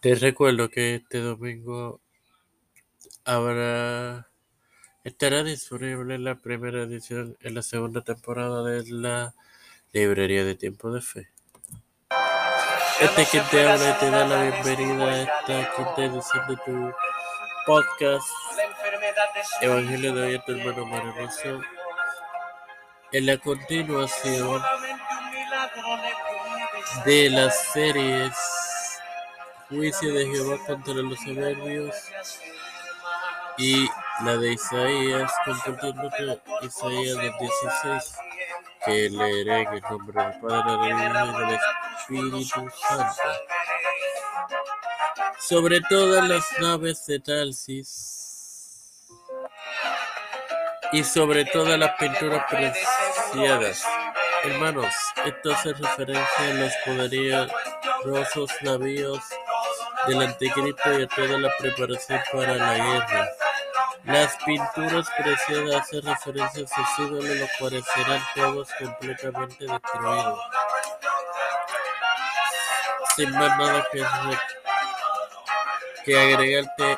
Te recuerdo que este domingo habrá estará disponible la primera edición en la segunda temporada de la Librería de Tiempo de Fe. Este es quien te habla y te da la bienvenida a esta quinta edición de tu podcast Evangelio de hoy a tu hermano Mario. En la continuación de las series Juicio de Jehová contra los soberbios y la de Isaías, compartiéndote Isaías del 16, que leeré en el nombre del Padre, del Hijo y del Espíritu Santo. Sobre todas las naves de Talsis y sobre todas las pinturas preciadas. Hermanos, esto hace referencia a los poderosos navíos del anticristo y a toda la preparación para la guerra. Las pinturas preciadas hacen referencia a sus ídolos, los cuales serán todos completamente destruidos. Sin más nada que, que agregarte,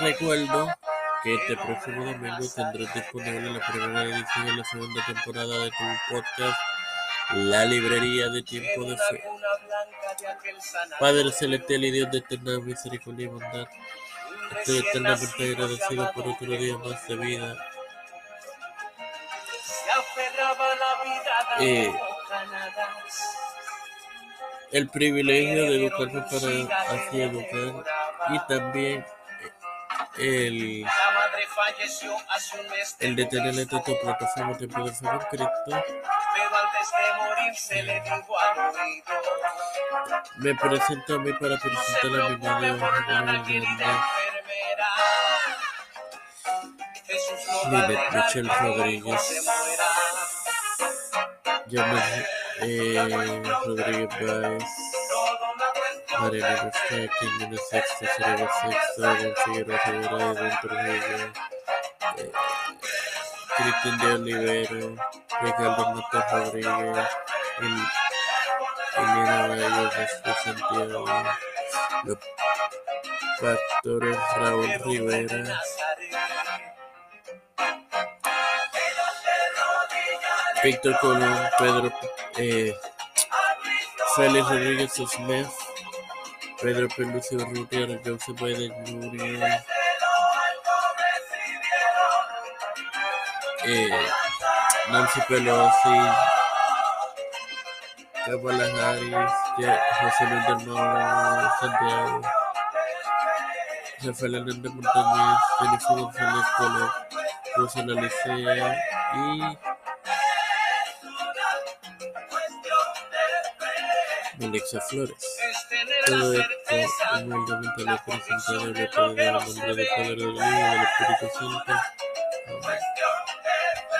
recuerdo que este próximo domingo tendrás disponible la primera edición de la segunda temporada de tu podcast, La Librería de Tiempo de Fe. Padre celestial y Dios de eterna misericordia y bondad, estoy eternamente agradecido por otro día más de vida. Eh, el privilegio de educarme para así educar y también el, el de esta plataforma de poder ser Cristo. Me presento a mí para presentar a mi madre Linet Michelle Rodríguez. Yo me eh, Rodríguez. Mariana Busca, Cerebro Don Figueroa Don Trujillo. Cristian de Olivero, Ricardo Mata Rodríguez, Elena Gallegos de Santiago, los pastores Raúl Rivera, Víctor Colón, Pedro eh, Félix Rodríguez Smith, Pedro Pelucio Urrutia, Joseph Biden Jr., eh, Nancy Pelosi, Kamala Harris, José Luis del Nuevo Santiago, Rafael Hernández Montañez, Jennifer González Colo, Rosana Licea y Alexa Flores. Todo esto humildemente lo presentado en el nombre del Padre, del Hijo y del Espíritu Santo. Amén.